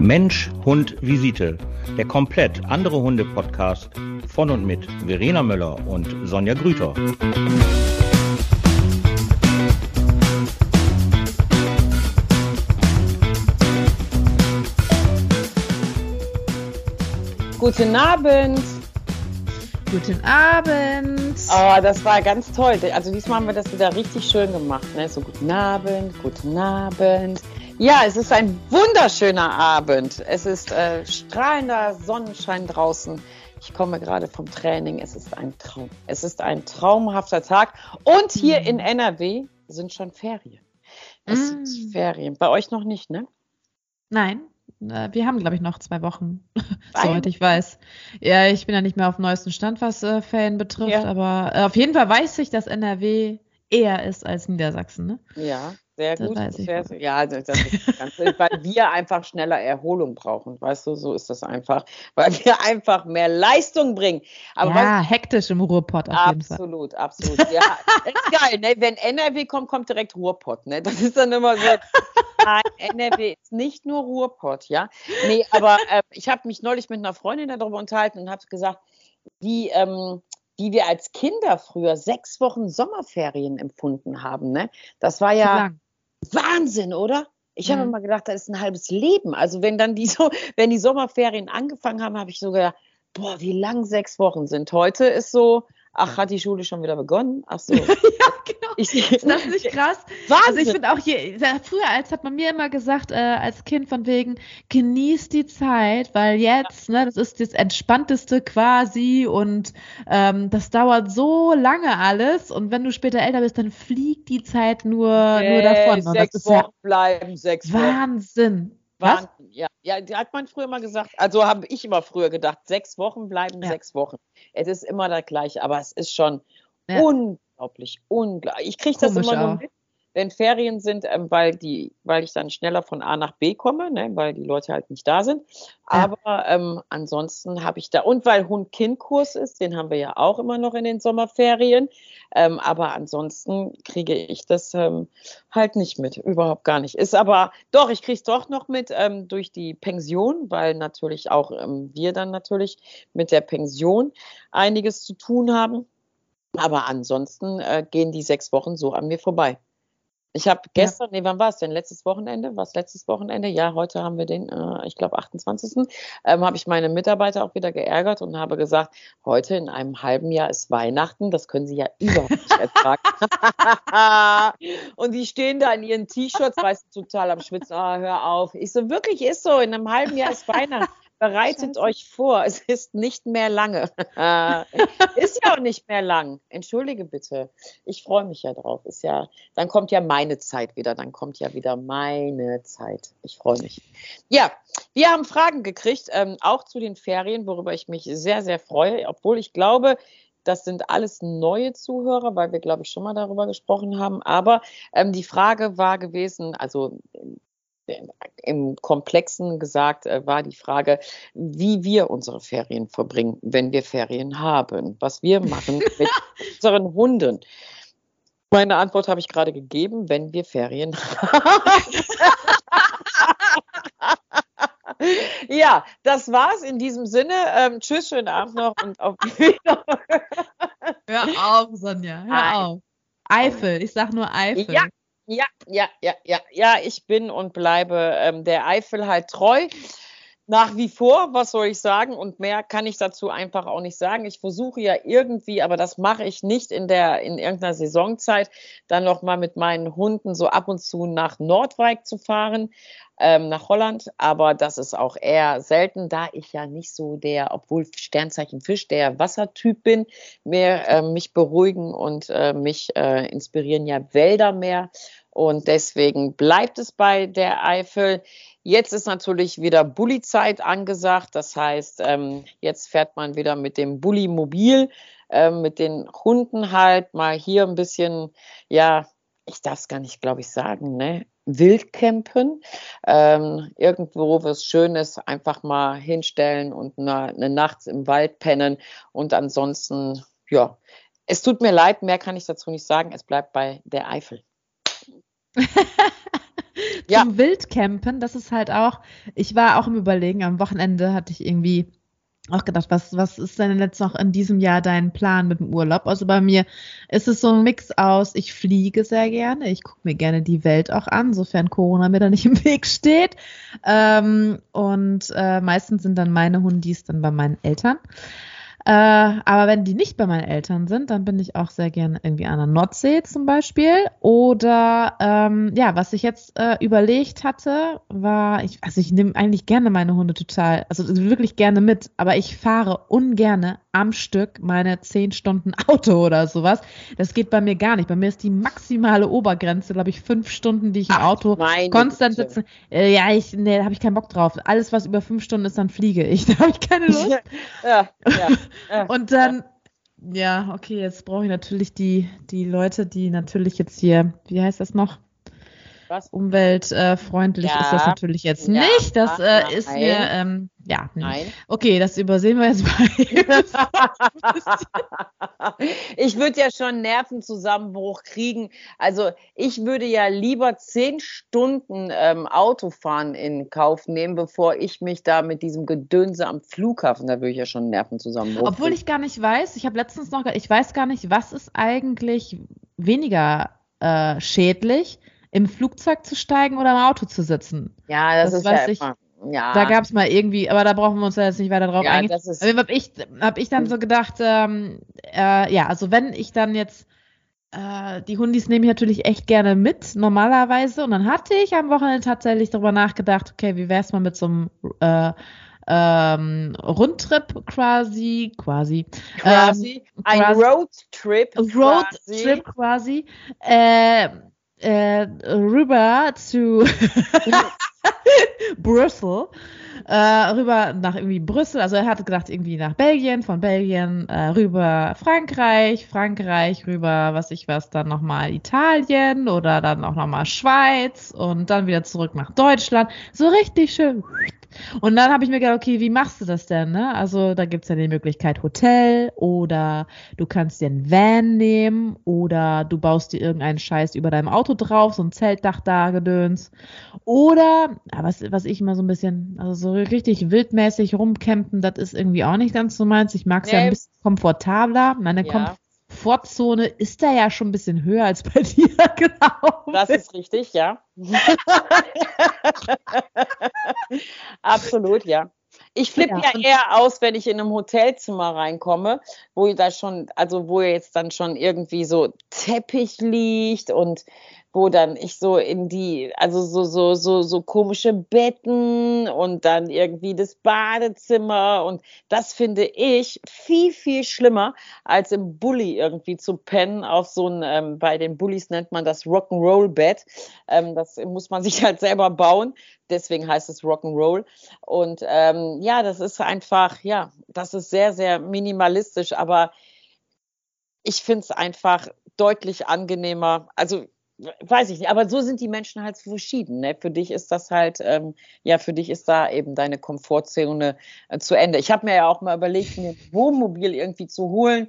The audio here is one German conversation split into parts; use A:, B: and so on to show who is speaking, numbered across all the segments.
A: Mensch, Hund, Visite. Der komplett andere Hunde-Podcast von und mit Verena Möller und Sonja Grüter.
B: Guten Abend.
C: Guten Abend.
B: Oh, das war ganz toll. Also diesmal haben wir das wieder richtig schön gemacht. Ne? So guten Abend, guten Abend. Ja, es ist ein wunderschöner Abend. Es ist äh, strahlender Sonnenschein draußen. Ich komme gerade vom Training. Es ist ein Traum. Es ist ein traumhafter Tag. Und hier mm. in NRW sind schon Ferien. Es mm. sind Ferien. Bei euch noch nicht, ne?
C: Nein, wir haben, glaube ich, noch zwei Wochen, soweit ich weiß. Ja, ich bin ja nicht mehr auf dem neuesten Stand, was äh, Ferien betrifft, ja. aber äh, auf jeden Fall weiß ich, dass NRW eher ist als Niedersachsen, ne?
B: Ja, sehr gut. Sehr, ja, das ist ganz, weil wir einfach schneller Erholung brauchen, weißt du, so ist das einfach, weil wir einfach mehr Leistung bringen.
C: Aber ja, weißt, hektisch im Ruhrpott auf
B: jeden Fall. Absolut, absolut. Ja, ist geil, ne? Wenn NRW kommt, kommt direkt Ruhrpott, ne? Das ist dann immer so. Nein, NRW ist nicht nur Ruhrpott, ja. Nee, aber äh, ich habe mich neulich mit einer Freundin darüber unterhalten und habe gesagt, die ähm, die wir als Kinder früher sechs Wochen Sommerferien empfunden haben. Ne? Das war ja Wahnsinn, oder? Ich habe mhm. immer gedacht, das ist ein halbes Leben. Also wenn dann die so, wenn die Sommerferien angefangen haben, habe ich so gedacht, boah, wie lang sechs Wochen sind. Heute ist so, ach, hat die Schule schon wieder begonnen? Ach so. ja,
C: genau. Ich, ist das nicht krass? Wahnsinn. Also ich finde auch hier, früher als hat man mir immer gesagt, äh, als Kind von wegen, genieß die Zeit, weil jetzt, ja. ne, das ist das Entspannteste quasi und ähm, das dauert so lange alles und wenn du später älter bist, dann fliegt die Zeit nur, nee, nur davon. Und
B: sechs Wochen ja bleiben, sechs
C: Wochen. Wahnsinn.
B: Was? Ja, ja, die hat man früher mal gesagt, also habe ich immer früher gedacht, sechs Wochen bleiben ja. sechs Wochen. Es ist immer das gleiche, aber es ist schon ja. unglaublich, unglaublich. Ich kriege das immer nur mit, wenn Ferien sind, ähm, weil die, weil ich dann schneller von A nach B komme, ne, weil die Leute halt nicht da sind. Aber ja. ähm, ansonsten habe ich da, und weil Hund-Kind-Kurs ist, den haben wir ja auch immer noch in den Sommerferien. Ähm, aber ansonsten kriege ich das ähm, halt nicht mit, überhaupt gar nicht. Ist aber, doch, ich kriege es doch noch mit ähm, durch die Pension, weil natürlich auch ähm, wir dann natürlich mit der Pension einiges zu tun haben. Aber ansonsten äh, gehen die sechs Wochen so an mir vorbei. Ich habe gestern, ja. nee, wann war es denn? Letztes Wochenende? Was letztes Wochenende? Ja, heute haben wir den, äh, ich glaube, 28. Ähm, habe ich meine Mitarbeiter auch wieder geärgert und habe gesagt, heute in einem halben Jahr ist Weihnachten, das können sie ja überhaupt nicht ertragen. und die stehen da in ihren T-Shirts, weißt du, total am Schwitzen, oh, hör auf. Ich so, wirklich ist so, in einem halben Jahr ist Weihnachten. Bereitet Scheiße. euch vor, es ist nicht mehr lange. ist ja auch nicht mehr lang. Entschuldige bitte. Ich freue mich ja drauf. Ist ja, dann kommt ja meine Zeit wieder. Dann kommt ja wieder meine Zeit. Ich freue mich. Ja, wir haben Fragen gekriegt, ähm, auch zu den Ferien, worüber ich mich sehr, sehr freue, obwohl ich glaube, das sind alles neue Zuhörer, weil wir, glaube ich, schon mal darüber gesprochen haben. Aber ähm, die Frage war gewesen, also im Komplexen gesagt äh, war die Frage, wie wir unsere Ferien verbringen, wenn wir Ferien haben, was wir machen mit unseren Hunden. Meine Antwort habe ich gerade gegeben, wenn wir Ferien haben. ja, das war's in diesem Sinne. Ähm, tschüss, schönen Abend noch und auf Wiedersehen.
C: Hör auf, Sonja, hör auf. Eifel, ich sag nur Eifel.
B: Ja, ja, ja, ja, ja, ja, ich bin und bleibe ähm, der Eifel halt treu. Nach wie vor, was soll ich sagen? Und mehr kann ich dazu einfach auch nicht sagen. Ich versuche ja irgendwie, aber das mache ich nicht in der, in irgendeiner Saisonzeit, dann nochmal mit meinen Hunden so ab und zu nach Nordwijk zu fahren, ähm, nach Holland. Aber das ist auch eher selten, da ich ja nicht so der, obwohl Sternzeichen Fisch, der Wassertyp bin, mehr äh, mich beruhigen und äh, mich äh, inspirieren ja Wälder mehr. Und deswegen bleibt es bei der Eifel. Jetzt ist natürlich wieder Bulli-Zeit angesagt. Das heißt, ähm, jetzt fährt man wieder mit dem Bulli-Mobil, äh, mit den Hunden halt mal hier ein bisschen, ja, ich darf es gar nicht, glaube ich, sagen, ne? Wildcampen. Ähm, irgendwo was Schönes einfach mal hinstellen und eine, eine Nacht im Wald pennen. Und ansonsten, ja, es tut mir leid, mehr kann ich dazu nicht sagen. Es bleibt bei der Eifel.
C: Ja. zum Wildcampen, das ist halt auch, ich war auch im Überlegen, am Wochenende hatte ich irgendwie auch gedacht, was, was ist denn jetzt noch in diesem Jahr dein Plan mit dem Urlaub? Also bei mir ist es so ein Mix aus, ich fliege sehr gerne, ich gucke mir gerne die Welt auch an, sofern Corona mir da nicht im Weg steht. Ähm, und äh, meistens sind dann meine Hundis dann bei meinen Eltern. Äh, aber wenn die nicht bei meinen Eltern sind, dann bin ich auch sehr gerne irgendwie an der Nordsee zum Beispiel. Oder ähm, ja, was ich jetzt äh, überlegt hatte, war, ich, also ich nehme eigentlich gerne meine Hunde total, also wirklich gerne mit, aber ich fahre ungerne am Stück meine zehn Stunden Auto oder sowas. Das geht bei mir gar nicht. Bei mir ist die maximale Obergrenze, glaube ich, fünf Stunden, die ich im Ach, Auto konstant sitze. Äh, ja, ich, nee, da habe ich keinen Bock drauf. Alles, was über fünf Stunden ist, dann fliege ich. Da habe ich keine Lust. ja, ja, ja, Und dann, ja, okay, jetzt brauche ich natürlich die, die Leute, die natürlich jetzt hier, wie heißt das noch? Was? Umweltfreundlich ja. ist das natürlich jetzt ja. nicht. Das äh, ist mir, ähm, ja. Nein. Okay, das übersehen wir jetzt mal.
B: ich würde ja schon Nervenzusammenbruch kriegen. Also ich würde ja lieber zehn Stunden ähm, Autofahren in Kauf nehmen, bevor ich mich da mit diesem Gedönse am Flughafen, da würde ich ja schon Nervenzusammenbruch
C: Obwohl kriegen. ich gar nicht weiß, ich habe letztens noch, ich weiß gar nicht, was ist eigentlich weniger äh, schädlich im Flugzeug zu steigen oder im Auto zu sitzen.
B: Ja, das, das ist weiß ja ich. Immer.
C: Ja. Da gab es mal irgendwie, aber da brauchen wir uns ja jetzt nicht weiter drauf ja, eingehen. Habe ich, hab ich dann so gedacht, ähm, äh, ja, also wenn ich dann jetzt äh, die Hundis nehme ich natürlich echt gerne mit, normalerweise. Und dann hatte ich am Wochenende tatsächlich darüber nachgedacht, okay, wie wäre es mal mit so einem äh, ähm, Rundtrip quasi, quasi.
B: Quasi. Ähm, ein Roadtrip.
C: Roadtrip quasi. quasi. Äh, äh, rüber zu Brüssel, äh, rüber nach irgendwie Brüssel, also er hatte gedacht irgendwie nach Belgien, von Belgien äh, rüber Frankreich, Frankreich rüber, was ich was, dann nochmal Italien oder dann auch nochmal Schweiz und dann wieder zurück nach Deutschland. So richtig schön und dann habe ich mir gedacht, okay, wie machst du das denn? Ne? Also da gibt es ja die Möglichkeit Hotel oder du kannst dir ein Van nehmen oder du baust dir irgendeinen Scheiß über deinem Auto drauf, so ein Zeltdach da gedöns. Oder, was, was ich immer so ein bisschen, also so richtig wildmäßig rumcampen, das ist irgendwie auch nicht ganz so meins. Ich mag es nee. ja ein bisschen komfortabler. Meine ja. Komfortzone ist da ja schon ein bisschen höher als bei dir,
B: genau. Das ist richtig, ja. Absolut, ja. Ich flippe ja. ja. eher aus, wenn ich in einem Hotelzimmer reinkomme, wo da schon, also wo jetzt dann schon irgendwie so Teppich liegt und wo dann ich so in die, also so, so, so, so komische Betten und dann irgendwie das Badezimmer und das finde ich viel, viel schlimmer, als im Bulli irgendwie zu pennen auf so ein, ähm, bei den Bullies nennt man das Rock'n'Roll-Bett. Ähm, das muss man sich halt selber bauen. Deswegen heißt es Rock'n'Roll. Und ähm, ja, das ist einfach, ja, das ist sehr, sehr minimalistisch, aber ich finde es einfach deutlich angenehmer. Also weiß ich nicht, aber so sind die Menschen halt verschieden. Ne? Für dich ist das halt, ähm, ja, für dich ist da eben deine Komfortzone äh, zu Ende. Ich habe mir ja auch mal überlegt, mir ein Wohnmobil irgendwie zu holen,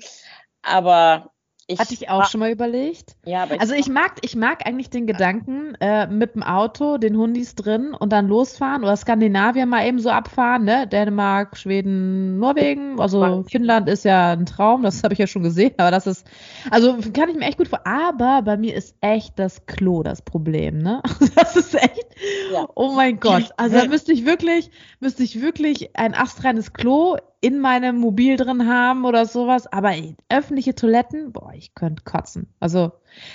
B: aber
C: ich Hatte ich auch schon mal überlegt. Ja, aber also ich mag, ich mag eigentlich den Gedanken, äh, mit dem Auto, den Hundis drin und dann losfahren oder Skandinavien mal eben so abfahren, ne? Dänemark, Schweden, Norwegen. Also Finnland ist ja ein Traum, das habe ich ja schon gesehen, aber das ist, also kann ich mir echt gut vor. Aber bei mir ist echt das Klo das Problem, ne? Das ist echt. Ja. Oh mein Gott. Also da müsste ich wirklich, müsste ich wirklich ein astreines Klo in meinem Mobil drin haben oder sowas, aber öffentliche Toiletten, boah, ich könnte kotzen. Also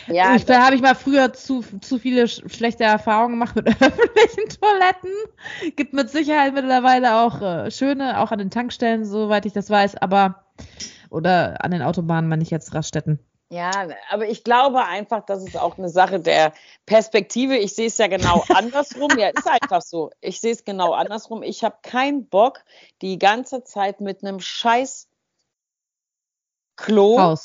C: ja, ich, da habe ich mal früher zu, zu viele sch schlechte Erfahrungen gemacht mit öffentlichen Toiletten. Gibt mit Sicherheit mittlerweile auch äh, schöne, auch an den Tankstellen, soweit ich das weiß, aber oder an den Autobahnen, wenn ich jetzt Raststätten.
B: Ja, aber ich glaube einfach, das ist auch eine Sache der Perspektive. Ich sehe es ja genau andersrum. Ja, ist einfach so. Ich sehe es genau andersrum. Ich habe keinen Bock, die ganze Zeit mit einem scheiß Klo,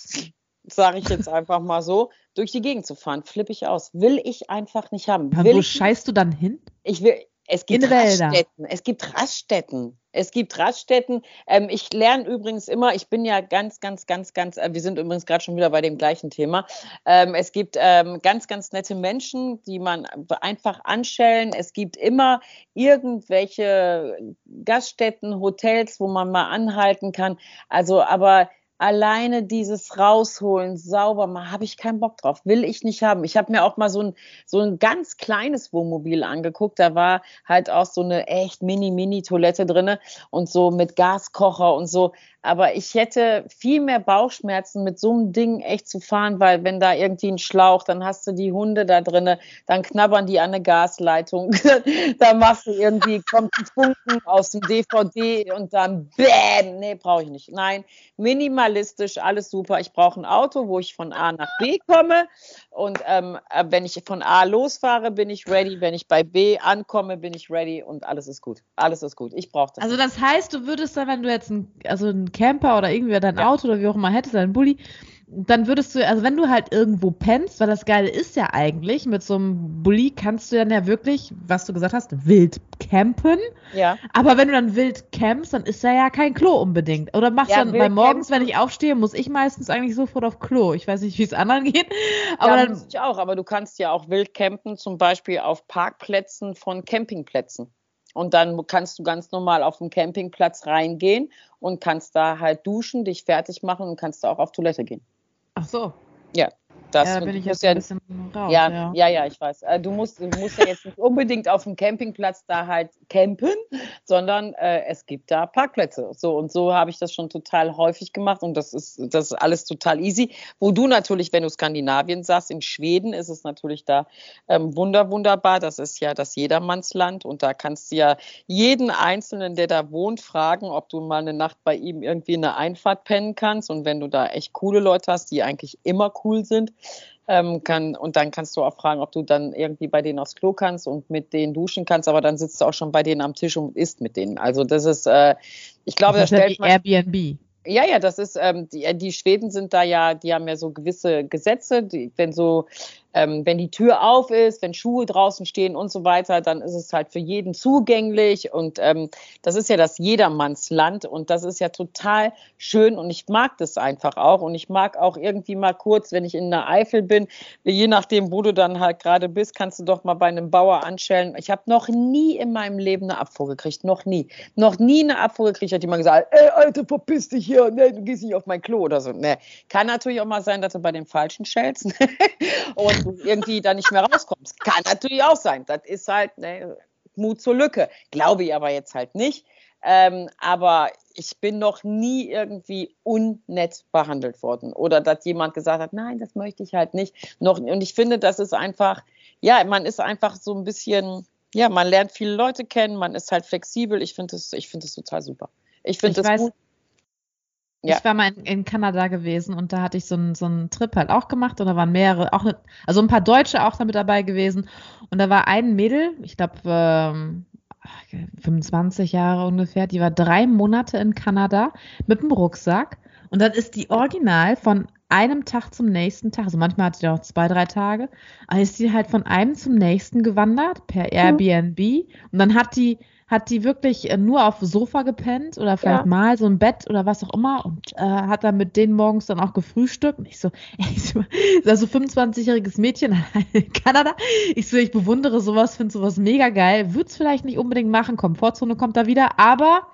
B: sage ich jetzt einfach mal so, durch die Gegend zu fahren. Flippe ich aus. Will ich einfach nicht haben.
C: Will wo ich, scheißt du dann hin?
B: Ich will, Es gibt Raststätten. Es gibt Raststätten. Es gibt Raststätten. Ähm, ich lerne übrigens immer, ich bin ja ganz, ganz, ganz, ganz, äh, wir sind übrigens gerade schon wieder bei dem gleichen Thema. Ähm, es gibt ähm, ganz, ganz nette Menschen, die man einfach anschellen. Es gibt immer irgendwelche Gaststätten, Hotels, wo man mal anhalten kann. Also, aber alleine dieses rausholen, sauber machen, habe ich keinen Bock drauf, will ich nicht haben. Ich habe mir auch mal so ein, so ein ganz kleines Wohnmobil angeguckt, da war halt auch so eine echt mini-mini-Toilette drinne und so mit Gaskocher und so. Aber ich hätte viel mehr Bauchschmerzen, mit so einem Ding echt zu fahren, weil wenn da irgendwie ein Schlauch, dann hast du die Hunde da drinne, dann knabbern die an eine Gasleitung, da machst du irgendwie, kommt ein Funken aus dem DVD und dann bäm, nee, brauche ich nicht. Nein, minimalistisch, alles super. Ich brauche ein Auto, wo ich von A nach B komme und ähm, äh, wenn ich von A losfahre, bin ich ready. Wenn ich bei B ankomme, bin ich ready und alles ist gut. Alles ist gut. Ich brauche das.
C: Also das heißt, du würdest dann, wenn du jetzt ein, also ein Camper oder irgendwie dein ja. Auto oder wie auch immer hättest, dein Bulli, dann würdest du, also wenn du halt irgendwo pennst, weil das Geile ist ja eigentlich, mit so einem Bulli kannst du dann ja wirklich, was du gesagt hast, wild campen. Ja. Aber wenn du dann wild campst, dann ist da ja kein Klo unbedingt. Oder machst ja, du dann, weil morgens, wenn ich aufstehe, muss ich meistens eigentlich sofort auf Klo. Ich weiß nicht, wie es anderen geht.
B: Aber ja, dann, muss ich auch, aber du kannst ja auch wild campen, zum Beispiel auf Parkplätzen von Campingplätzen. Und dann kannst du ganz normal auf den Campingplatz reingehen und kannst da halt duschen, dich fertig machen und kannst da auch auf Toilette gehen.
C: Ach so.
B: Ja.
C: Das ja, da bin ich jetzt ja, ein bisschen
B: raus. Ja, ja, ja, ja, ich weiß. Äh, du musst, du musst ja jetzt nicht unbedingt auf dem Campingplatz da halt campen, sondern äh, es gibt da Parkplätze. So und so habe ich das schon total häufig gemacht und das ist, das ist alles total easy. Wo du natürlich, wenn du Skandinavien sagst, in Schweden ist es natürlich da ähm, wunder, wunderbar. Das ist ja das Jedermannsland und da kannst du ja jeden Einzelnen, der da wohnt, fragen, ob du mal eine Nacht bei ihm irgendwie in der Einfahrt pennen kannst. Und wenn du da echt coole Leute hast, die eigentlich immer cool sind, ähm, kann, und dann kannst du auch fragen, ob du dann irgendwie bei denen aufs Klo kannst und mit denen duschen kannst, aber dann sitzt du auch schon bei denen am Tisch und isst mit denen. Also das ist, äh, ich glaube,
C: das,
B: das
C: stellt man. Airbnb.
B: Ja, ja, das ist, ähm, die, die Schweden sind da ja, die haben ja so gewisse Gesetze, die, wenn so ähm, wenn die Tür auf ist, wenn Schuhe draußen stehen und so weiter, dann ist es halt für jeden zugänglich. Und ähm, das ist ja das Jedermannsland. Und das ist ja total schön. Und ich mag das einfach auch. Und ich mag auch irgendwie mal kurz, wenn ich in der Eifel bin, je nachdem, wo du dann halt gerade bist, kannst du doch mal bei einem Bauer anstellen. Ich habe noch nie in meinem Leben eine Abfuhr gekriegt, noch nie, noch nie eine Abfuhr gekriegt, hat jemand gesagt, ey, Alter, verpiss dich hier, nee, du gehst nicht auf mein Klo oder so. Nee. Kann natürlich auch mal sein, dass du bei den Falschen stellst und du irgendwie da nicht mehr rauskommst. Kann natürlich auch sein. Das ist halt ne, Mut zur Lücke. Glaube ich aber jetzt halt nicht. Ähm, aber ich bin noch nie irgendwie unnett behandelt worden oder dass jemand gesagt hat, nein, das möchte ich halt nicht. Noch, und ich finde, das ist einfach, ja, man ist einfach so ein bisschen, ja, man lernt viele Leute kennen, man ist halt flexibel. Ich finde das, ich finde das total super. Ich finde das gut.
C: Ja. Ich war mal in, in, Kanada gewesen und da hatte ich so einen, so einen Trip halt auch gemacht und da waren mehrere, auch ne, also ein paar Deutsche auch damit dabei gewesen und da war ein Mädel, ich glaube ähm, 25 Jahre ungefähr, die war drei Monate in Kanada mit dem Rucksack und dann ist die original von einem Tag zum nächsten Tag, also manchmal hat sie auch zwei, drei Tage, aber ist die halt von einem zum nächsten gewandert per Airbnb mhm. und dann hat die hat die wirklich äh, nur auf dem Sofa gepennt oder vielleicht ja. mal so ein Bett oder was auch immer und äh, hat dann mit denen morgens dann auch gefrühstückt. Und ich so, ey, so, so 25-jähriges Mädchen in Kanada. Ich so, ich bewundere sowas, finde sowas mega geil. Würde es vielleicht nicht unbedingt machen, Komfortzone kommt da wieder, aber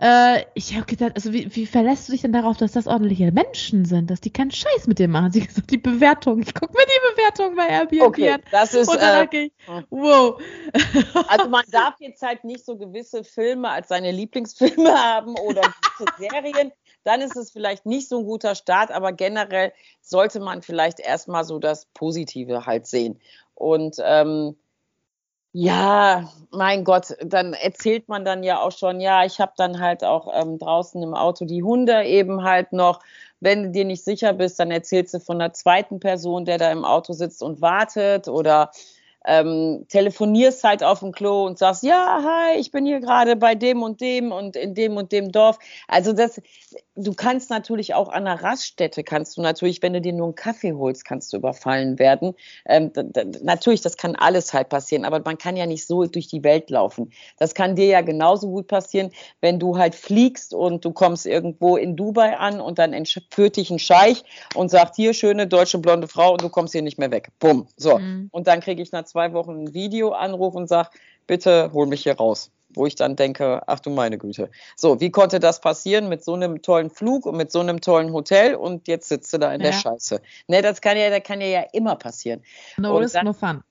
C: äh, ich habe gedacht, also wie, wie verlässt du dich denn darauf, dass das ordentliche Menschen sind, dass die keinen Scheiß mit dir machen? Sie gesagt, die Bewertung. Ich gucke mir die Bewertung bei Airbnb
B: okay, an. Das ist,
C: und dann äh, ich, wow.
B: Also man darf jetzt halt nicht so gewisse Filme als seine Lieblingsfilme haben oder Serien. Dann ist es vielleicht nicht so ein guter Start, aber generell sollte man vielleicht erstmal so das Positive halt sehen. Und ähm, ja, mein Gott, dann erzählt man dann ja auch schon, ja, ich habe dann halt auch ähm, draußen im Auto die Hunde eben halt noch. Wenn du dir nicht sicher bist, dann erzählst du von der zweiten Person, der da im Auto sitzt und wartet oder ähm, telefonierst halt auf dem Klo und sagst, ja, hi, ich bin hier gerade bei dem und dem und in dem und dem Dorf. Also das, du kannst natürlich auch an einer Raststätte, kannst du natürlich, wenn du dir nur einen Kaffee holst, kannst du überfallen werden. Ähm, natürlich, das kann alles halt passieren, aber man kann ja nicht so durch die Welt laufen. Das kann dir ja genauso gut passieren, wenn du halt fliegst und du kommst irgendwo in Dubai an und dann entführt dich ein Scheich und sagt, hier, schöne deutsche blonde Frau und du kommst hier nicht mehr weg. Bumm. So. Mhm. Und dann kriege ich nach zwei Wochen einen Videoanruf und sage, bitte hol mich hier raus wo ich dann denke, ach du meine Güte. So, wie konnte das passieren mit so einem tollen Flug und mit so einem tollen Hotel und jetzt sitzt du da in ja. der Scheiße. Ne, das kann ja, das kann ja, ja immer passieren.
C: No risk, no fun.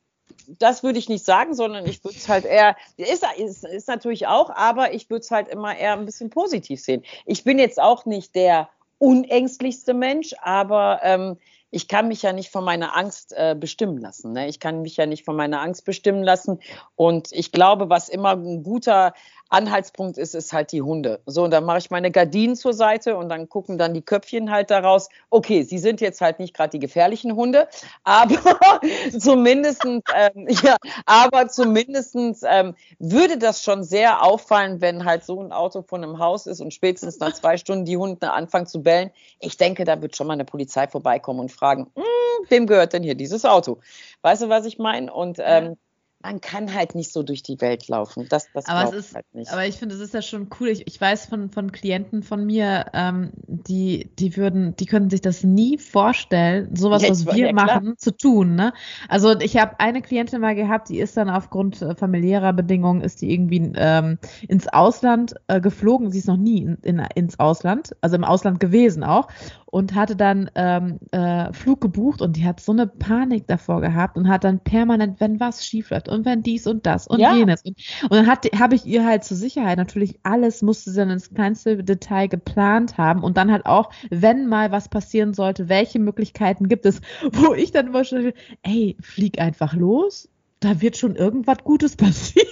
B: Das würde ich nicht sagen, sondern ich würde es halt eher, ist, ist, ist natürlich auch, aber ich würde es halt immer eher ein bisschen positiv sehen. Ich bin jetzt auch nicht der unängstlichste Mensch, aber ähm, ich kann mich ja nicht von meiner Angst äh, bestimmen lassen. Ne? Ich kann mich ja nicht von meiner Angst bestimmen lassen. Und ich glaube, was immer ein guter Anhaltspunkt ist, ist halt die Hunde. So, und dann mache ich meine Gardinen zur Seite und dann gucken dann die Köpfchen halt daraus. Okay, sie sind jetzt halt nicht gerade die gefährlichen Hunde, aber zumindestens, ähm, ja, aber zumindestens ähm, würde das schon sehr auffallen, wenn halt so ein Auto von einem Haus ist und spätestens nach zwei Stunden die Hunde anfangen zu bellen. Ich denke, da wird schon mal eine Polizei vorbeikommen und fragen, hm, wem gehört denn hier dieses Auto? Weißt du, was ich meine? Und ähm, man kann halt nicht so durch die Welt laufen. Das, das
C: aber es ist, halt nicht. Aber ich finde, es ist ja schon cool. Ich, ich weiß von, von Klienten von mir, ähm, die, die würden, die können sich das nie vorstellen, sowas, was wir ja, machen, zu tun. Ne? Also ich habe eine Klientin mal gehabt, die ist dann aufgrund äh, familiärer Bedingungen, ist die irgendwie ähm, ins Ausland äh, geflogen. Sie ist noch nie in, in, ins Ausland, also im Ausland gewesen auch und hatte dann ähm, äh, Flug gebucht und die hat so eine Panik davor gehabt und hat dann permanent, wenn was schief läuft und wenn dies und das und ja. jenes. Und, und dann habe ich ihr halt zur Sicherheit natürlich alles musste sie dann ins kleinste Detail geplant haben und dann halt auch, wenn mal was passieren sollte, welche Möglichkeiten gibt es, wo ich dann immer schon, ey, flieg einfach los, da wird schon irgendwas Gutes passieren.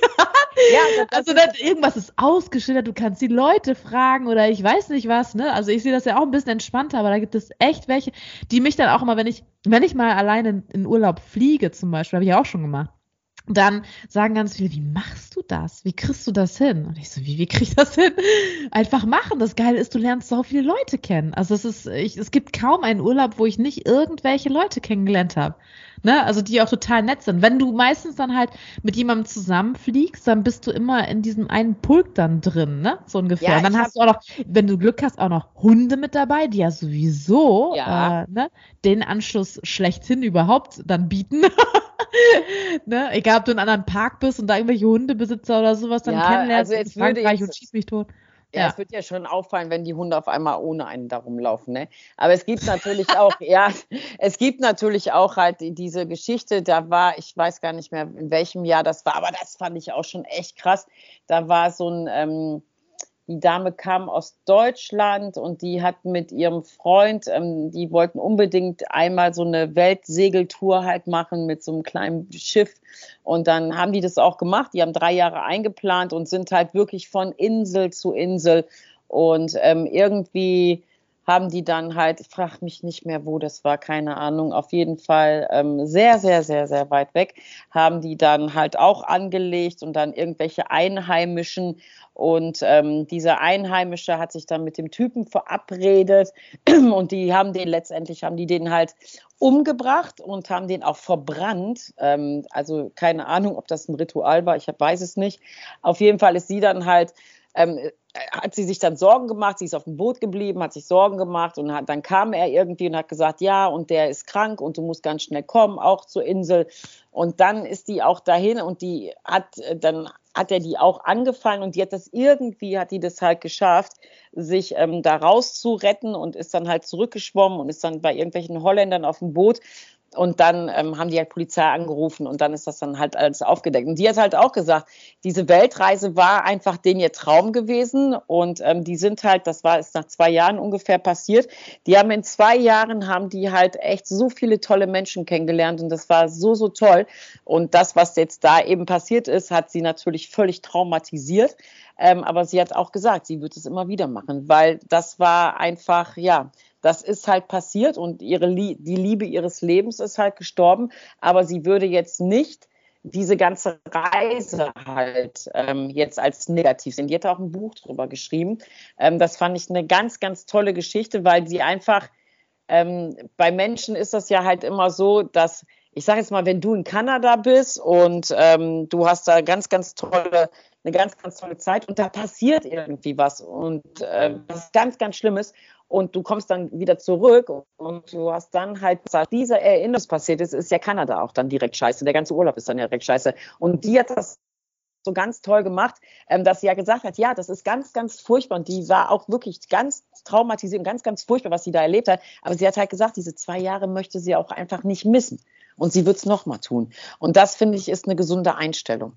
C: Ja, also das, irgendwas ist ausgeschildert, du kannst die Leute fragen oder ich weiß nicht was, ne? Also ich sehe das ja auch ein bisschen entspannter, aber da gibt es echt welche, die mich dann auch immer, wenn ich, wenn ich mal alleine in, in Urlaub fliege zum Beispiel, habe ich auch schon gemacht, dann sagen ganz viele, wie machst du das? Wie kriegst du das hin? Und ich so, wie, wie krieg ich das hin? Einfach machen. Das Geile ist, du lernst so viele Leute kennen. Also es ist, ich, es gibt kaum einen Urlaub, wo ich nicht irgendwelche Leute kennengelernt habe. Ne? Also die auch total nett sind. Wenn du meistens dann halt mit jemandem zusammenfliegst, dann bist du immer in diesem einen Pulk dann drin, ne? So ungefähr. Ja, und dann hast du auch noch, wenn du Glück hast, auch noch Hunde mit dabei, die ja sowieso ja. Äh, ne, den Anschluss schlechthin überhaupt dann bieten. ne? Egal, ob du in einem anderen Park bist und da irgendwelche Hundebesitzer oder sowas dann ja, kennenlernst also
B: in Frankreich und schieß mich tot. Ja, ja, es wird ja schon auffallen, wenn die Hunde auf einmal ohne einen darum laufen. Ne? Aber es gibt natürlich auch, ja, es gibt natürlich auch halt diese Geschichte, da war, ich weiß gar nicht mehr, in welchem Jahr das war, aber das fand ich auch schon echt krass. Da war so ein, ähm, die Dame kam aus Deutschland und die hat mit ihrem Freund, ähm, die wollten unbedingt einmal so eine Weltsegeltour halt machen mit so einem kleinen Schiff. Und dann haben die das auch gemacht. Die haben drei Jahre eingeplant und sind halt wirklich von Insel zu Insel. Und ähm, irgendwie haben die dann halt, ich frage mich nicht mehr, wo das war, keine Ahnung, auf jeden Fall ähm, sehr, sehr, sehr, sehr weit weg, haben die dann halt auch angelegt und dann irgendwelche Einheimischen und ähm, dieser Einheimische hat sich dann mit dem Typen verabredet und die haben den letztendlich, haben die den halt umgebracht und haben den auch verbrannt. Ähm, also keine Ahnung, ob das ein Ritual war, ich weiß es nicht. Auf jeden Fall ist sie dann halt ähm, hat sie sich dann Sorgen gemacht, sie ist auf dem Boot geblieben, hat sich Sorgen gemacht und hat, dann kam er irgendwie und hat gesagt, ja, und der ist krank und du musst ganz schnell kommen, auch zur Insel. Und dann ist die auch dahin und die hat, dann hat er die auch angefallen und die hat das irgendwie, hat die das halt geschafft, sich ähm, da rauszuretten und ist dann halt zurückgeschwommen und ist dann bei irgendwelchen Holländern auf dem Boot und dann ähm, haben die halt Polizei angerufen und dann ist das dann halt alles aufgedeckt. Und die hat halt auch gesagt, diese Weltreise war einfach den ihr Traum gewesen. Und ähm, die sind halt, das war ist nach zwei Jahren ungefähr passiert. Die haben in zwei Jahren haben die halt echt so viele tolle Menschen kennengelernt und das war so, so toll. Und das, was jetzt da eben passiert ist, hat sie natürlich völlig traumatisiert. Ähm, aber sie hat auch gesagt, sie wird es immer wieder machen, weil das war einfach, ja, das ist halt passiert und ihre, die Liebe ihres Lebens ist halt gestorben, aber sie würde jetzt nicht diese ganze Reise halt ähm, jetzt als negativ sehen. Die hat auch ein Buch drüber geschrieben. Ähm, das fand ich eine ganz, ganz tolle Geschichte, weil sie einfach, ähm, bei Menschen ist das ja halt immer so, dass, ich sage jetzt mal, wenn du in Kanada bist und ähm, du hast da ganz, ganz tolle, eine ganz, ganz tolle Zeit und da passiert irgendwie was und äh, was ganz, ganz Schlimmes und du kommst dann wieder zurück und du hast dann halt gesagt, diese Erinnerung, passiert ist, ist ja Kanada auch dann direkt scheiße. Der ganze Urlaub ist dann direkt scheiße. Und die hat das so ganz toll gemacht, ähm, dass sie ja gesagt hat, ja, das ist ganz, ganz furchtbar. Und die war auch wirklich ganz traumatisiert und ganz, ganz furchtbar, was sie da erlebt hat. Aber sie hat halt gesagt, diese zwei Jahre möchte sie auch einfach nicht missen. Und sie wird es nochmal tun. Und das, finde ich, ist eine gesunde Einstellung.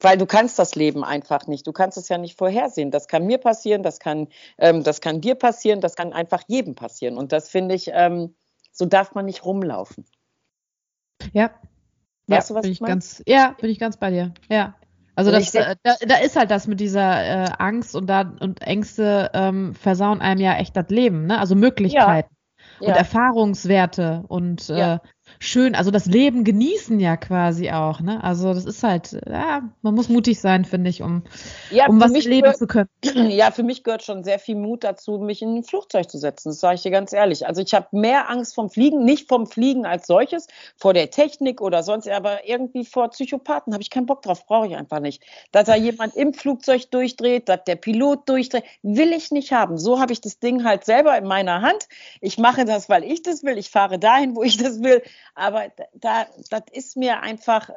B: Weil du kannst das Leben einfach nicht. Du kannst es ja nicht vorhersehen. Das kann mir passieren, das kann, ähm, das kann dir passieren, das kann einfach jedem passieren. Und das finde ich, ähm, so darf man nicht rumlaufen.
C: Ja. Weißt ja, du, was bin ich, ich ganz, Ja, bin ich ganz bei dir. Ja. Also das, äh, da, da, ist halt das mit dieser äh, Angst und da und Ängste ähm, versauen einem ja echt das Leben, ne? Also Möglichkeiten ja. und ja. Erfahrungswerte und äh, schön, also das Leben genießen ja quasi auch, ne? Also das ist halt, ja, man muss mutig sein, finde ich, um, ja, um was leben gehört, zu können.
B: Ja, für mich gehört schon sehr viel Mut dazu, mich in ein Flugzeug zu setzen. Das sage ich dir ganz ehrlich. Also ich habe mehr Angst vom Fliegen, nicht vom Fliegen als solches, vor der Technik oder sonst, aber irgendwie vor Psychopathen habe ich keinen Bock drauf, brauche ich einfach nicht. Dass da jemand im Flugzeug durchdreht, dass der Pilot durchdreht, will ich nicht haben. So habe ich das Ding halt selber in meiner Hand. Ich mache das, weil ich das will. Ich fahre dahin, wo ich das will. Aber da, das ist mir einfach.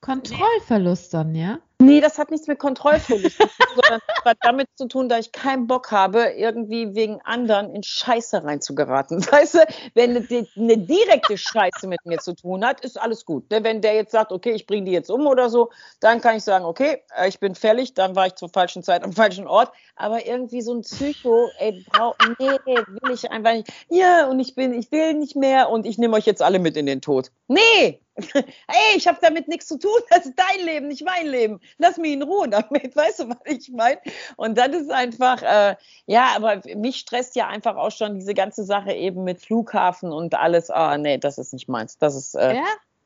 C: Kontrollverlust dann, ja?
B: Nee, das hat nichts mit Kontrollverlust zu tun, sondern hat damit zu tun, dass ich keinen Bock habe, irgendwie wegen anderen in Scheiße reinzugeraten. Weißt du, wenn eine, direkte Scheiße mit mir zu tun hat, ist alles gut. Ne, wenn der jetzt sagt, okay, ich bringe die jetzt um oder so, dann kann ich sagen, okay, äh, ich bin fällig, dann war ich zur falschen Zeit am falschen Ort. Aber irgendwie so ein Psycho, ey, brauch, nee, will ich einfach nicht. Ja, und ich bin, ich will nicht mehr und ich nehme euch jetzt alle mit in den Tod. Nee, hey, ich habe damit nichts zu tun, das ist dein Leben, nicht mein Leben. Lass mich in Ruhe damit, weißt du, was ich meine? Und das ist einfach, äh, ja, aber mich stresst ja einfach auch schon diese ganze Sache eben mit Flughafen und alles. Ah, nee, das ist nicht meins. Das ist, äh, ja?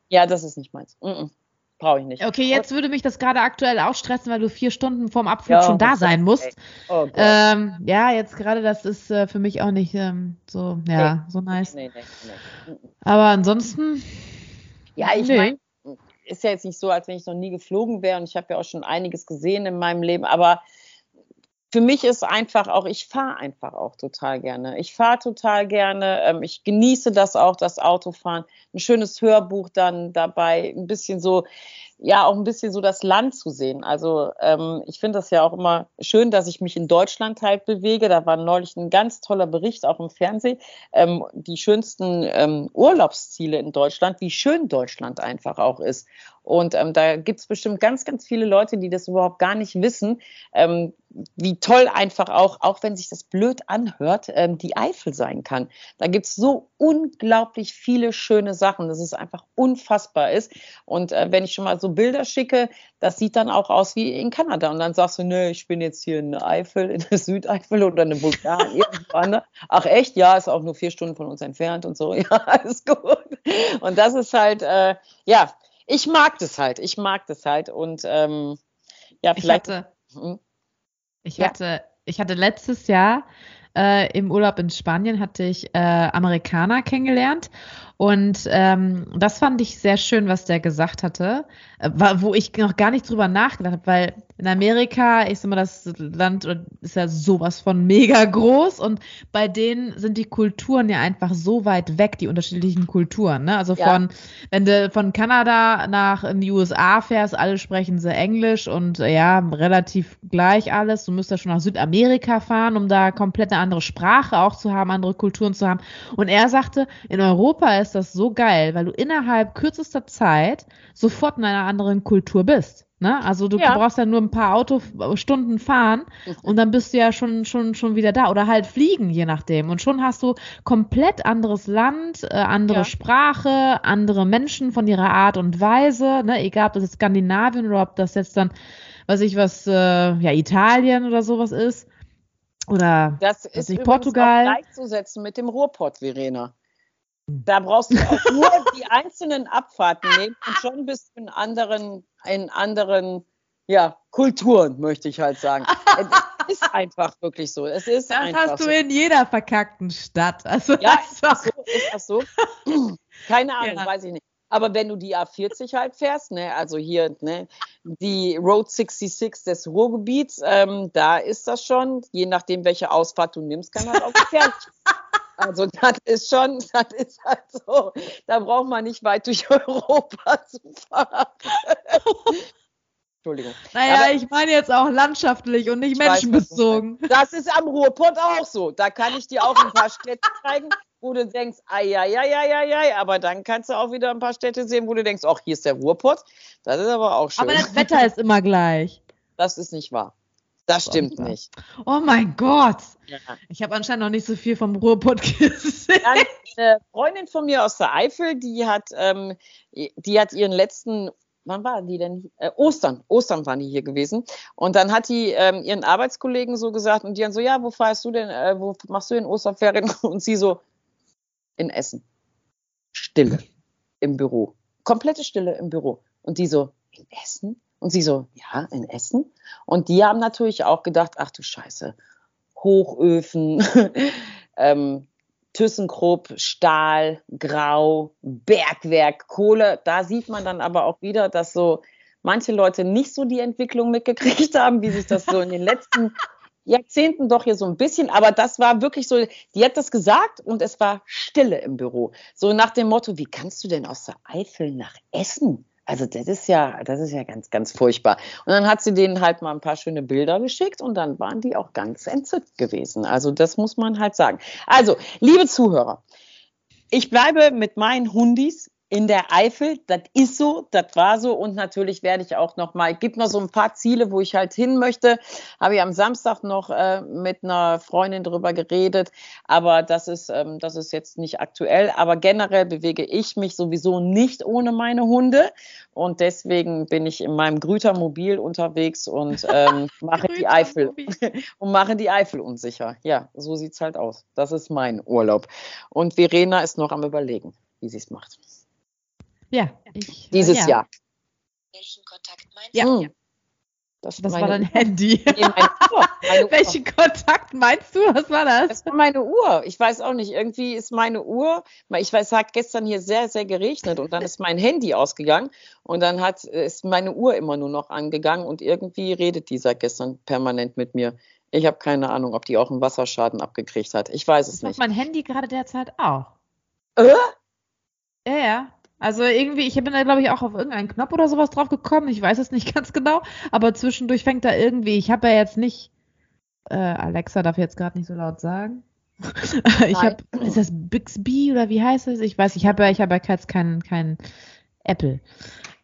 B: ja, das ist nicht meins. Mm -mm. Brauche ich nicht.
C: Okay, jetzt würde mich das gerade aktuell auch stressen, weil du vier Stunden vorm Abflug ja, schon da sein musst. Oh ähm, ja, jetzt gerade das ist äh, für mich auch nicht ähm, so, ja, nee. so nice. Nee, nee, Aber ansonsten,
B: ja, ich nee. meine, ist ja jetzt nicht so, als wenn ich noch nie geflogen wäre und ich habe ja auch schon einiges gesehen in meinem Leben, aber für mich ist einfach auch, ich fahre einfach auch total gerne. Ich fahre total gerne. Ähm, ich genieße das auch, das Autofahren. Ein schönes Hörbuch dann dabei, ein bisschen so, ja auch ein bisschen so das Land zu sehen. Also ähm, ich finde das ja auch immer schön, dass ich mich in Deutschland halt bewege. Da war neulich ein ganz toller Bericht auch im Fernsehen. Ähm, die schönsten ähm, Urlaubsziele in Deutschland, wie schön Deutschland einfach auch ist. Und ähm, da gibt es bestimmt ganz, ganz viele Leute, die das überhaupt gar nicht wissen, ähm, wie toll einfach auch, auch wenn sich das blöd anhört, ähm, die Eifel sein kann. Da gibt es so unglaublich viele schöne Sachen, dass es einfach unfassbar ist. Und äh, wenn ich schon mal so Bilder schicke, das sieht dann auch aus wie in Kanada. Und dann sagst du, nö, ich bin jetzt hier in der Eifel, in der Südeifel oder in Bulgarien, irgendwo anders. Ach echt? Ja, ist auch nur vier Stunden von uns entfernt und so. Ja, alles gut. Und das ist halt, äh, ja, ich mag das halt. Ich mag das halt. Und ähm, ja, vielleicht.
C: Ich hatte, hm? ich, ja. hatte, ich hatte letztes Jahr äh, im Urlaub in Spanien hatte ich äh, Amerikaner kennengelernt und ähm, das fand ich sehr schön, was der gesagt hatte, äh, wo ich noch gar nicht drüber nachgedacht habe, weil in Amerika, ich sag mal, das Land ist ja sowas von mega groß und bei denen sind die Kulturen ja einfach so weit weg, die unterschiedlichen Kulturen. Ne? Also von, ja. wenn du von Kanada nach in die USA fährst, alle sprechen sie Englisch und ja, relativ gleich alles. Du müsstest ja schon nach Südamerika fahren, um da komplett eine andere Sprache auch zu haben, andere Kulturen zu haben. Und er sagte, in Europa ist das so geil, weil du innerhalb kürzester Zeit sofort in einer anderen Kultur bist. Ne? Also du ja. brauchst ja nur ein paar Autostunden fahren und dann bist du ja schon, schon, schon wieder da. Oder halt fliegen, je nachdem. Und schon hast du komplett anderes Land, äh, andere ja. Sprache, andere Menschen von ihrer Art und Weise. Ne? Egal, ob das jetzt Skandinavien oder ob das jetzt dann, weiß ich was, äh, ja, Italien oder sowas ist. Oder
B: das ist ich, Portugal. Gleichzusetzen mit dem Ruhrpott, Verena. Da brauchst du auch nur die einzelnen Abfahrten nehmen und schon bist du in anderen, in anderen ja, Kulturen, möchte ich halt sagen. es ist einfach wirklich so. Es ist
C: das
B: einfach
C: hast du
B: so.
C: in jeder verkackten Stadt. Also
B: ja, ist das so? Ist das so? Keine Ahnung,
C: Ja.
B: weiß ich nicht. Aber wenn du die A40 halt fährst, ne, also hier, ne, die Road 66 des Ruhrgebiets, ähm, da ist das schon, je nachdem, welche Ausfahrt du nimmst, kann das auch gefährlich. Also das ist schon, das ist halt so. Da braucht man nicht weit durch Europa zu fahren. Entschuldigung.
C: Naja,
B: Aber-
C: ich meine jetzt auch landschaftlich und nicht
B: Ich weiß,
C: menschenbezogen.
B: Das ist am Ruhrpott auch so. Da kann ich dir auch ein paar Städte zeigen, wo du denkst, ai, ai, ai, ai, ai, aber dann kannst du auch wieder ein paar Städte sehen, wo du denkst, ach, hier ist der Ruhrpott. Das ist aber auch schön.
C: Aber das Wetter ist immer gleich.
B: das ist nicht wahr. Das stimmt
C: Sonntag.
B: nicht.
C: Oh mein Gott.
B: Ja.
C: Ich habe anscheinend noch nicht so viel vom Ruhrpott gesehen.
B: Dann eine Freundin von mir aus der Eifel, die hat, ähm, die hat ihren letzten, wann war die denn? Äh, Ostern, Ostern waren die hier gewesen. Und dann hat die ähm, ihren Arbeitskollegen so gesagt und die dann so, ja, wo fahrst du denn, äh, wo machst du denn Osterferien? Und sie so, in Essen. Stille im Büro. Komplette Stille im Büro. Und die so, in Essen? Und sie so, ja, in Essen. Und die haben natürlich auch gedacht, ach du Scheiße, Hochöfen, ähm, ThyssenKrupp, Stahl, Grau, Bergwerk, Kohle. Da sieht man dann aber auch wieder, dass so manche Leute nicht so die Entwicklung mitgekriegt haben, wie sich das so in den letzten Jahrzehnten doch hier so ein bisschen, aber das war wirklich so, die hat das gesagt und es war Stille im Büro. So nach dem Motto, wie kannst du denn aus der Eifel nach Essen? Also das ist ja, das ist ja ganz, ganz furchtbar. Und dann hat sie denen halt mal ein paar schöne Bilder geschickt und dann waren die auch ganz entzückt gewesen. Also das muss man halt sagen. Also, liebe Zuhörer, ich bleibe mit meinen Hundis in der Eifel. Das ist so, das war so. Und natürlich werde ich auch noch mal, gibt noch so ein paar Ziele, wo ich halt hin möchte. Habe ich am Samstag noch äh, mit einer Freundin drüber geredet. Aber das ist, ähm, das ist jetzt nicht aktuell. Aber generell bewege ich mich sowieso nicht ohne meine Hunde. Und deswegen bin ich in meinem Grütermobil unterwegs und ähm, mache die Eifel und mache die Eifel unsicher. Ja, so sieht's halt aus. Das ist mein Urlaub. Und Verena ist noch am überlegen, wie sie es macht.
C: Ja, ich,
B: Dieses
C: ja.
B: Jahr.
D: Welchen Kontakt meinst
C: Ja.
D: du?
B: Hm. Das,
C: Das war dein. Handy.
B: Nee, meine Uhr. Meine Uhr.
C: Welchen Kontakt meinst du? Was war das?
B: Das war meine Uhr. Ich weiß auch nicht. Irgendwie ist meine Uhr, ich weiß, es hat gestern hier sehr, sehr geregnet und dann ist mein Handy ausgegangen und dann hat, ist meine Uhr immer nur noch angegangen und irgendwie redet die seit gestern permanent mit mir. Ich habe keine Ahnung, ob die auch einen Wasserschaden abgekriegt hat. Ich weiß es
C: Das macht
B: nicht.
C: mein Handy gerade derzeit auch.
B: Äh?
C: Ja, ja. Also irgendwie, ich bin da glaube ich auch auf irgendeinen Knopf oder sowas drauf gekommen. Ich weiß es nicht ganz genau, aber zwischendurch fängt da irgendwie, ich habe ja jetzt nicht, äh, Alexa darf jetzt gerade nicht so laut sagen. ich habe, ist das Bixby oder wie heißt es? Ich weiß, ich habe ja, ich habe ja jetzt keinen kein Apple.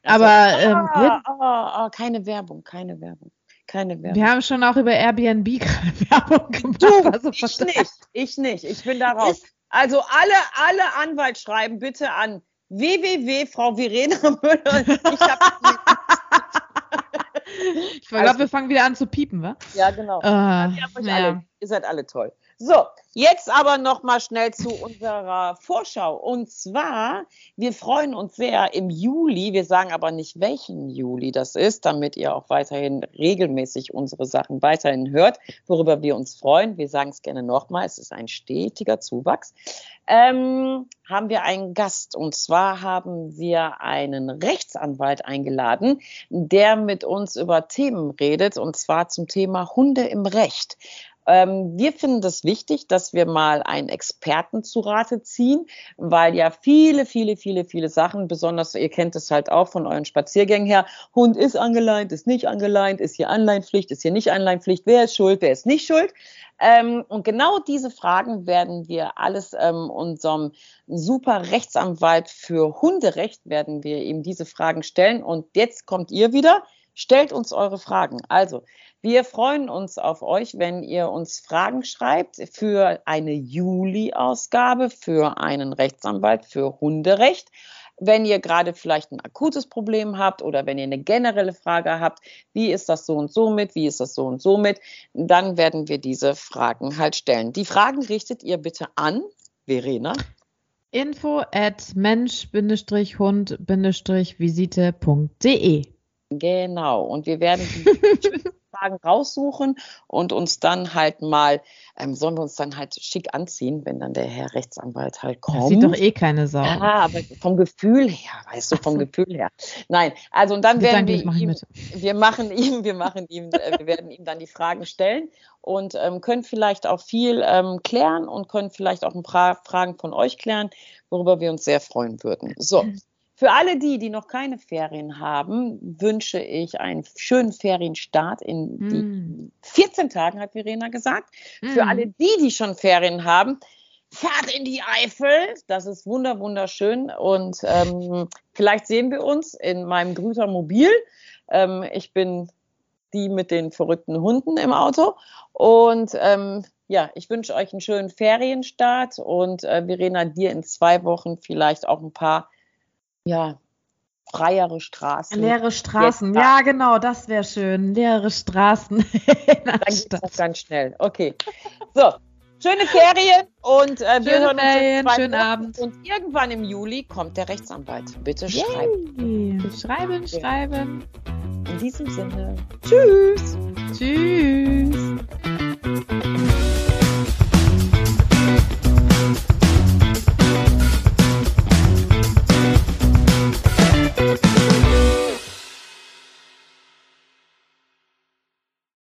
B: Also,
C: Aber ähm,
B: ah, ah, ah, keine Werbung, keine Werbung, keine Werbung.
C: wir haben schon auch über Airbnb Werbung gemacht.
B: Du,
C: also
B: ich nicht, ich nicht, ich bin da raus. Also alle, alle Anwaltsschreiben bitte an www. Frau Verena Müller. Ich hab,
C: Ich glaube,
B: Also-
C: wir fangen wieder an zu piepen, wa?
B: ja, genau.
C: Äh,
B: euch
C: ja.
B: alle. Ihr seid alle toll. So, jetzt aber noch mal schnell zu unserer Vorschau. Und zwar, wir freuen uns sehr im Juli, wir sagen aber nicht, welchen Juli das ist, damit ihr auch weiterhin regelmäßig unsere Sachen weiterhin hört, worüber wir uns freuen. Wir sagen es gerne nochmal, es ist ein stetiger Zuwachs. Ähm, haben wir einen Gast und zwar haben wir einen Rechtsanwalt eingeladen, der mit uns über Themen redet und zwar zum Thema Hunde im Recht. Ähm, wir finden das wichtig, dass wir mal einen Experten zu Rate ziehen, weil ja viele, viele, viele, viele Sachen, besonders ihr kennt es halt auch von euren Spaziergängen her, Hund ist angeleint, ist nicht angeleint, ist hier Anleihenpflicht, ist hier nicht Anleihenpflicht, wer ist schuld, wer ist nicht schuld. Ähm, und genau diese Fragen werden wir alles ähm, unserem super Rechtsanwalt für Hunderecht werden wir ihm diese Fragen stellen. Und jetzt kommt ihr wieder. Stellt uns eure Fragen. Also, wir freuen uns auf euch, wenn ihr uns Fragen schreibt für eine Juli-Ausgabe, für einen Rechtsanwalt für Hunderecht. Wenn ihr gerade vielleicht ein akutes Problem habt oder wenn ihr eine generelle Frage habt, wie ist das so und so mit, wie ist das so und so mit, dann werden wir diese Fragen halt stellen. Die Fragen richtet ihr bitte an Verena.
C: Info at mensch-hund-visite.de.
B: Genau. Und wir werden die Fragen raussuchen und uns dann halt mal, ähm, sollen wir uns dann halt schick anziehen, wenn dann der Herr Rechtsanwalt halt kommt. Das
C: sieht doch eh keine Sau.
B: Ja, aber vom Gefühl her, weißt du, vom. Gefühl her. Nein, also und dann werden wir ihm, wir machen ihm, wir machen ihm, äh, wir werden ihm dann die Fragen stellen und ähm, können vielleicht auch viel ähm, klären und können vielleicht auch ein paar Fragen von euch klären, worüber wir uns sehr freuen würden. So, für alle die, die noch keine Ferien haben, wünsche ich einen schönen Ferienstart in mm. die 14 Tagen, hat Verena gesagt. Mm. Für alle die, die schon Ferien haben, fahrt in die Eifel. Das ist wunder, wunderschön. Und ähm, vielleicht sehen wir uns in meinem Grüter Mobil. Ähm, ich bin die mit den verrückten Hunden im Auto. Und ähm, ja, ich wünsche euch einen schönen Ferienstart und äh, Verena, dir in zwei Wochen vielleicht auch ein paar ja, freiere Straßen.
C: Leere Straßen, ja genau, das wäre schön. Leere Straßen.
B: Dann geht das ganz schnell. Okay. So, schöne Ferien und äh, wir hören
C: Ferien, uns schönen Abend.
B: Und irgendwann im Juli kommt der Rechtsanwalt. Bitte schreiben.
C: Schreiben, schreiben.
B: In diesem Sinne. Tschüss.
C: Tschüss.